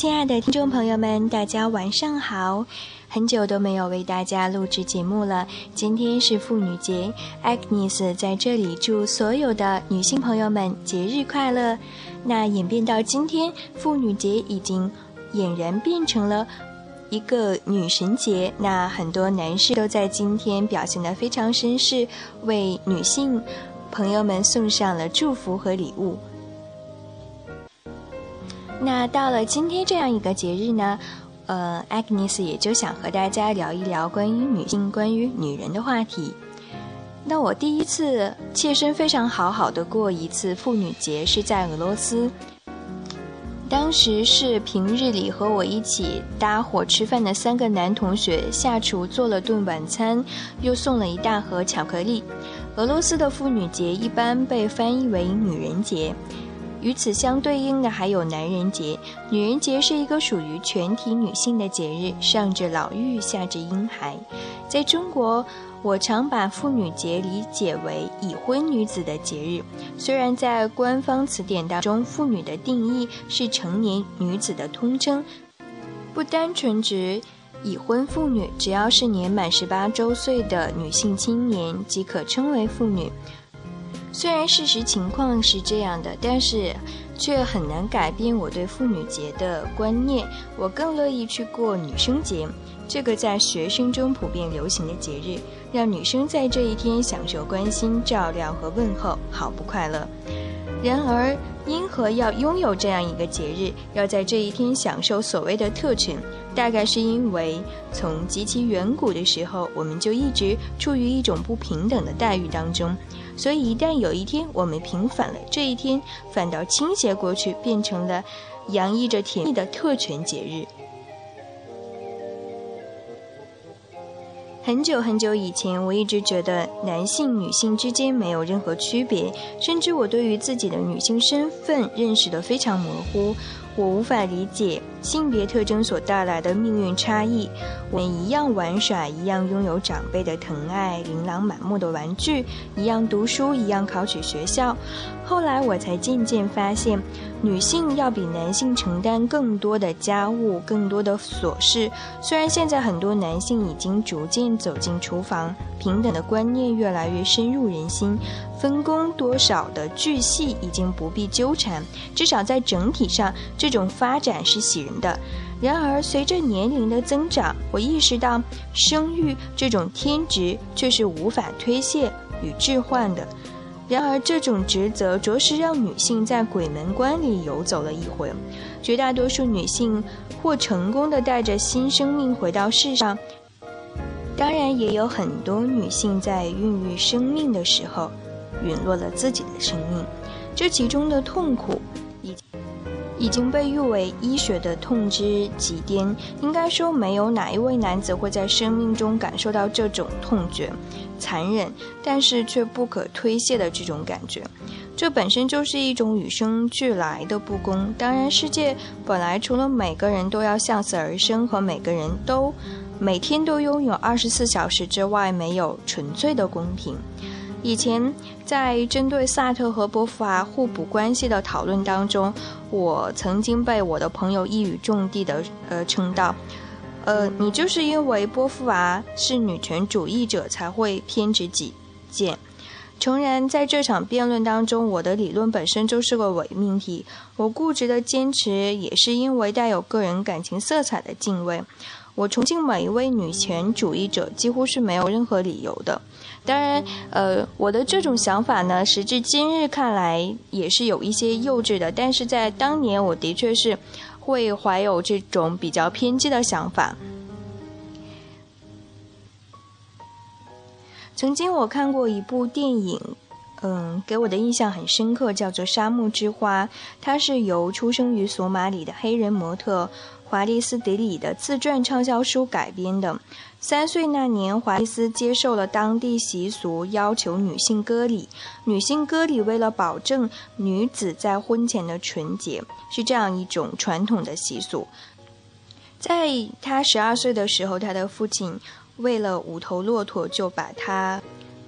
亲爱的听众朋友们，大家晚上好！很久都没有为大家录制节目了，今天是妇女节，Agnes 在这里祝所有的女性朋友们节日快乐。那演变到今天，妇女节已经俨然变成了一个女神节。那很多男士都在今天表现得非常绅士，为女性朋友们送上了祝福和礼物。那到了今天这样一个节日呢，呃，Agnes 也就想和大家聊一聊关于女性、关于女人的话题。那我第一次切身非常好好的过一次妇女节是在俄罗斯，当时是平日里和我一起搭伙吃饭的三个男同学下厨做了顿晚餐，又送了一大盒巧克力。俄罗斯的妇女节一般被翻译为女人节。与此相对应的还有男人节。女人节是一个属于全体女性的节日，上至老妪，下至婴孩。在中国，我常把妇女节理解为已婚女子的节日。虽然在官方词典当中，妇女的定义是成年女子的通称，不单纯指已婚妇女，只要是年满十八周岁的女性青年即可称为妇女。虽然事实情况是这样的，但是却很难改变我对妇女节的观念。我更乐意去过女生节，这个在学生中普遍流行的节日，让女生在这一天享受关心、照料和问候，好不快乐。然而，因何要拥有这样一个节日，要在这一天享受所谓的特权？大概是因为从极其远古的时候，我们就一直处于一种不平等的待遇当中。所以，一旦有一天我们平反了，这一天反倒倾斜过去，变成了洋溢着甜蜜的特权节日。很久很久以前，我一直觉得男性、女性之间没有任何区别，甚至我对于自己的女性身份认识的非常模糊。我无法理解性别特征所带来的命运差异。我们一样玩耍，一样拥有长辈的疼爱，琳琅满目的玩具，一样读书，一样考取学校。后来我才渐渐发现，女性要比男性承担更多的家务，更多的琐事。虽然现在很多男性已经逐渐走进厨房，平等的观念越来越深入人心。分工多少的巨细已经不必纠缠，至少在整体上，这种发展是喜的。然而，随着年龄的增长，我意识到生育这种天职却是无法推卸与置换的。然而，这种职责着实让女性在鬼门关里游走了一回。绝大多数女性或成功的带着新生命回到世上，当然也有很多女性在孕育生命的时候。陨落了自己的生命，这其中的痛苦，已经被誉为医学的痛之极巅。应该说，没有哪一位男子会在生命中感受到这种痛觉、残忍，但是却不可推卸的这种感觉。这本身就是一种与生俱来的不公。当然，世界本来除了每个人都要向死而生和每个人都每天都拥有二十四小时之外，没有纯粹的公平。以前在针对萨特和波伏娃互补关系的讨论当中，我曾经被我的朋友一语中的的呃称道，呃，你就是因为波伏娃是女权主义者才会偏执己见。诚然，在这场辩论当中，我的理论本身就是个伪命题，我固执的坚持也是因为带有个人感情色彩的敬畏。我崇敬每一位女权主义者，几乎是没有任何理由的。当然，呃，我的这种想法呢，时至今日看来也是有一些幼稚的。但是在当年，我的确是会怀有这种比较偏激的想法。曾经我看过一部电影，嗯，给我的印象很深刻，叫做《沙漠之花》，它是由出生于索马里的黑人模特。华丽斯·迪里的自传畅销书改编的。三岁那年，华丽斯接受了当地习俗，要求女性割礼。女性割礼为了保证女子在婚前的纯洁，是这样一种传统的习俗。在她十二岁的时候，她的父亲为了五头骆驼，就把她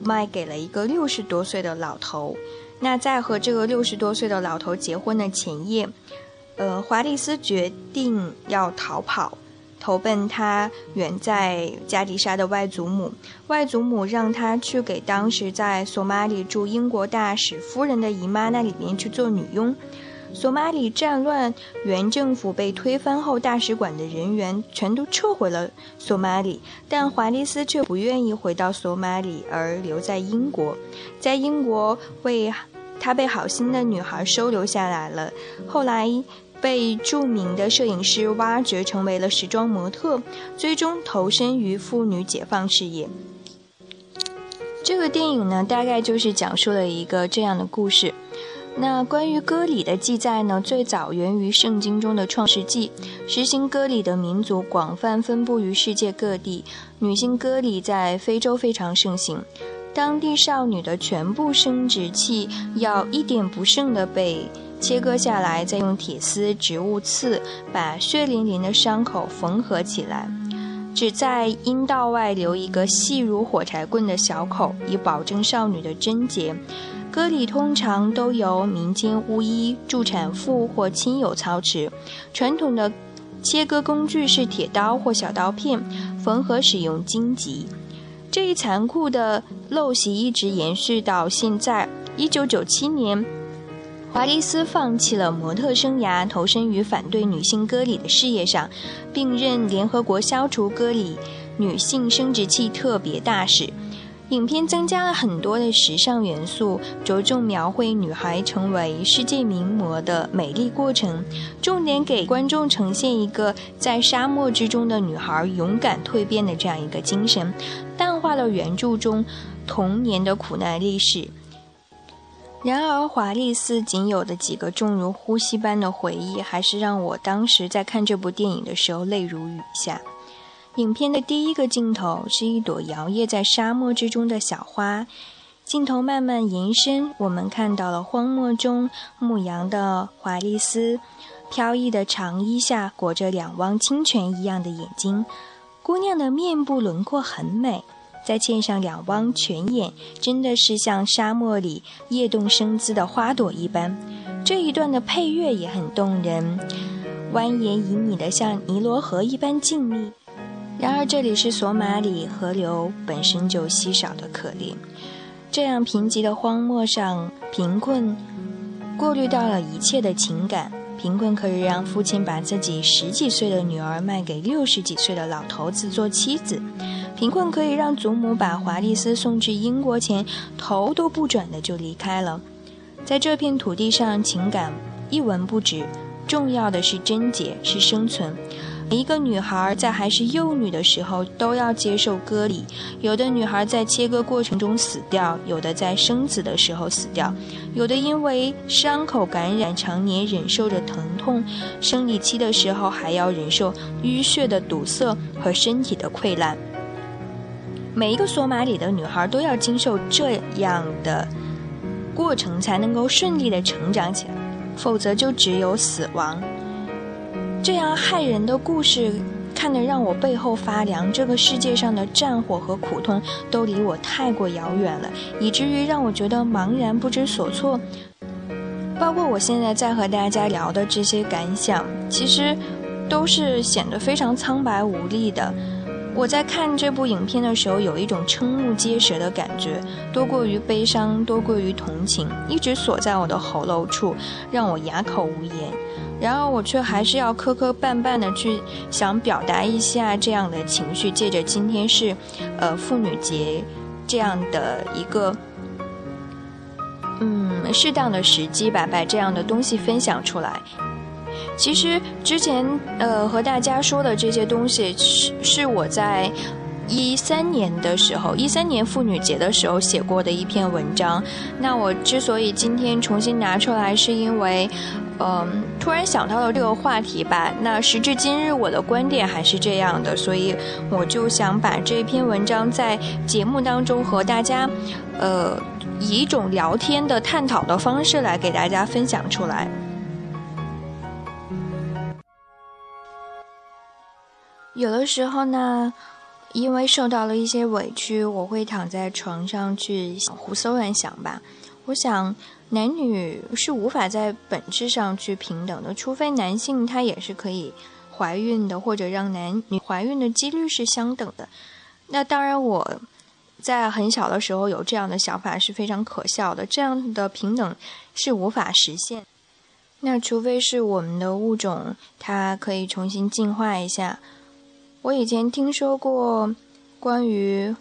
卖给了一个六十多岁的老头。那在和这个六十多岁的老头结婚的前夜。呃，华丽丝决定要逃跑，投奔他远在加迪沙的外祖母。外祖母让他去给当时在索马里驻英国大使夫人的姨妈那里面去做女佣。索马里战乱，原政府被推翻后，大使馆的人员全都撤回了索马里，但华丽丝却不愿意回到索马里，而留在英国，在英国为她被好心的女孩收留下来了。后来被著名的摄影师挖掘，成为了时装模特，最终投身于妇女解放事业。这个电影呢，大概就是讲述了一个这样的故事。那关于割礼的记载呢，最早源于圣经中的创世纪。实行割礼的民族广泛分布于世界各地，女性割礼在非洲非常盛行。当地少女的全部生殖器要一点不剩的被切割下来，再用铁丝、植物刺把血淋淋的伤口缝合起来，只在阴道外留一个细如火柴棍的小口，以保证少女的贞洁。歌礼通常都由民间巫医、助产妇或亲友操持。传统的切割工具是铁刀或小刀片，缝合使用荆棘。这一残酷的陋习一直延续到现在。一九九七年，华丽丝放弃了模特生涯，投身于反对女性割礼的事业上，并任联合国消除割礼女性生殖器特别大使。影片增加了很多的时尚元素，着重描绘女孩成为世界名模的美丽过程，重点给观众呈现一个在沙漠之中的女孩勇敢蜕变的这样一个精神，淡化了原著中童年的苦难历史。然而，华丽丝仅有的几个重如呼吸般的回忆，还是让我当时在看这部电影的时候泪如雨下。影片的第一个镜头是一朵摇曳在沙漠之中的小花，镜头慢慢延伸，我们看到了荒漠中牧羊的华丽丝，飘逸的长衣下裹着两汪清泉一样的眼睛，姑娘的面部轮廓很美，再嵌上两汪泉眼，真的是像沙漠里叶动生姿的花朵一般。这一段的配乐也很动人，蜿蜒旖旎的像尼罗河一般静谧。然而，这里是索马里，河流本身就稀少的可怜。这样贫瘠的荒漠上，贫困过滤到了一切的情感。贫困可以让父亲把自己十几岁的女儿卖给六十几岁的老头子做妻子。贫困可以让祖母把华丽丝送至英国前，头都不转的就离开了。在这片土地上，情感一文不值，重要的是贞洁，是生存。每一个女孩在还是幼女的时候都要接受割礼，有的女孩在切割过程中死掉，有的在生子的时候死掉，有的因为伤口感染常年忍受着疼痛，生理期的时候还要忍受淤血的堵塞和身体的溃烂。每一个索马里的女孩都要经受这样的过程，才能够顺利的成长起来，否则就只有死亡。这样害人的故事，看得让我背后发凉。这个世界上的战火和苦痛都离我太过遥远了，以至于让我觉得茫然不知所措。包括我现在在和大家聊的这些感想，其实都是显得非常苍白无力的。我在看这部影片的时候，有一种瞠目结舌的感觉，多过于悲伤，多过于同情，一直锁在我的喉咙处，让我哑口无言。然而，我却还是要磕磕绊绊的去想表达一下这样的情绪，借着今天是，呃，妇女节这样的一个，嗯，适当的时机吧，把这样的东西分享出来。其实之前，呃，和大家说的这些东西是是我在一三年的时候，一三年妇女节的时候写过的一篇文章。那我之所以今天重新拿出来，是因为。嗯，突然想到了这个话题吧。那时至今日，我的观点还是这样的，所以我就想把这篇文章在节目当中和大家，呃，以一种聊天的探讨的方式来给大家分享出来。有的时候呢，因为受到了一些委屈，我会躺在床上去胡思乱想吧。我想，男女是无法在本质上去平等的，除非男性他也是可以怀孕的，或者让男女怀孕的几率是相等的。那当然，我在很小的时候有这样的想法是非常可笑的，这样的平等是无法实现。那除非是我们的物种它可以重新进化一下。我以前听说过关于。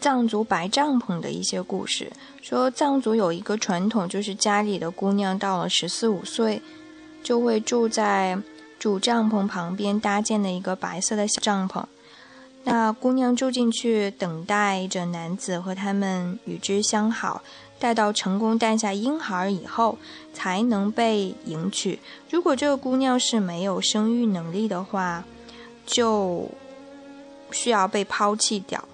藏族白帐篷的一些故事，说藏族有一个传统，就是家里的姑娘到了十四五岁，就会住在主帐篷旁边搭建的一个白色的小帐篷。那姑娘住进去，等待着男子和他们与之相好，待到成功诞下婴孩以后，才能被迎娶。如果这个姑娘是没有生育能力的话，就需要被抛弃掉。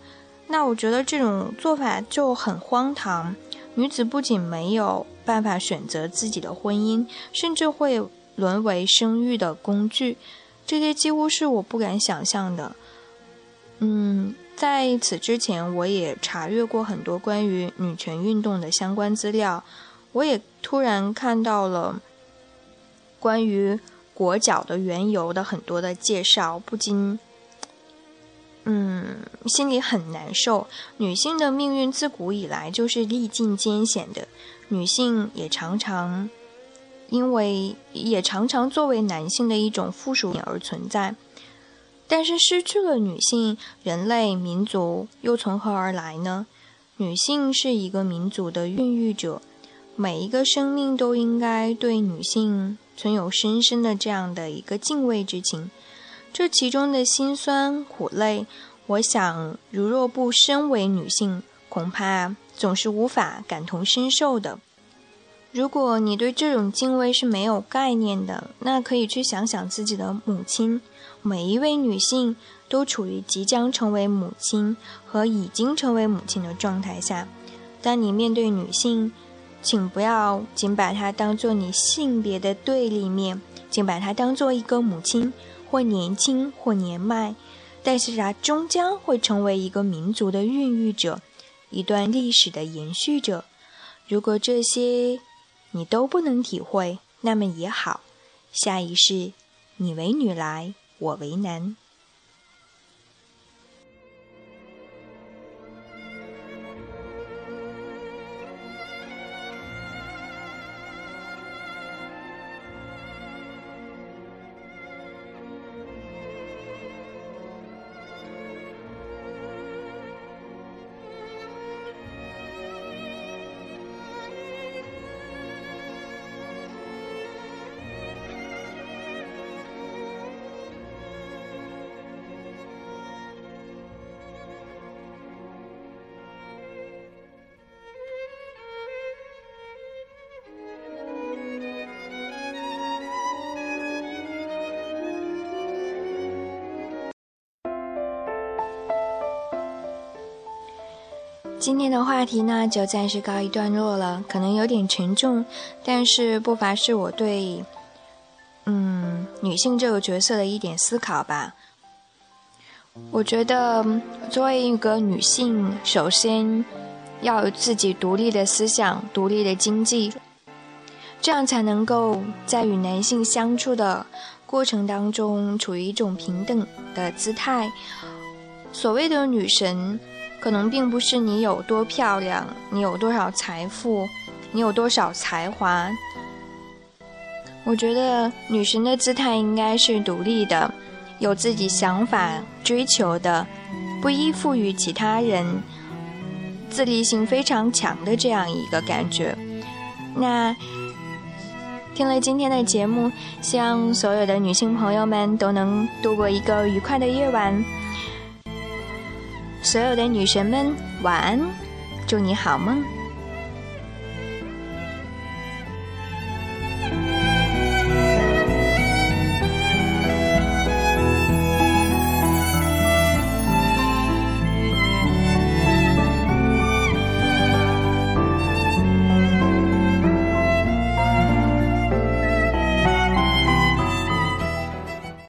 那我觉得这种做法就很荒唐。女子不仅没有办法选择自己的婚姻，甚至会沦为生育的工具。这些几乎是我不敢想象的。嗯，在此之前，我也查阅过很多关于女权运动的相关资料。我也突然看到了关于裹脚的缘由的很多的介绍，不禁。嗯，心里很难受。女性的命运自古以来就是历尽艰险的，女性也常常因为也常常作为男性的一种附属品而存在。但是失去了女性，人类民族又从何而来呢？女性是一个民族的孕育者，每一个生命都应该对女性存有深深的这样的一个敬畏之情。这其中的辛酸苦累，我想，如若不身为女性，恐怕总是无法感同身受的。如果你对这种敬畏是没有概念的，那可以去想想自己的母亲。每一位女性都处于即将成为母亲和已经成为母亲的状态下。当你面对女性，请不要仅把她当做你性别的对立面，请把她当做一个母亲。或年轻，或年迈，但是它终将会成为一个民族的孕育者，一段历史的延续者。如果这些你都不能体会，那么也好，下一世你为女来，我为男。今天的话题呢，就暂时告一段落了，可能有点沉重，但是不乏是我对，嗯，女性这个角色的一点思考吧。我觉得，作为一个女性，首先要有自己独立的思想、独立的经济，这样才能够在与男性相处的过程当中，处于一种平等的姿态。所谓的女神。可能并不是你有多漂亮，你有多少财富，你有多少才华。我觉得女神的姿态应该是独立的，有自己想法、追求的，不依附于其他人，自立性非常强的这样一个感觉。那听了今天的节目，希望所有的女性朋友们都能度过一个愉快的夜晚。所有的女神们，晚安，祝你好梦。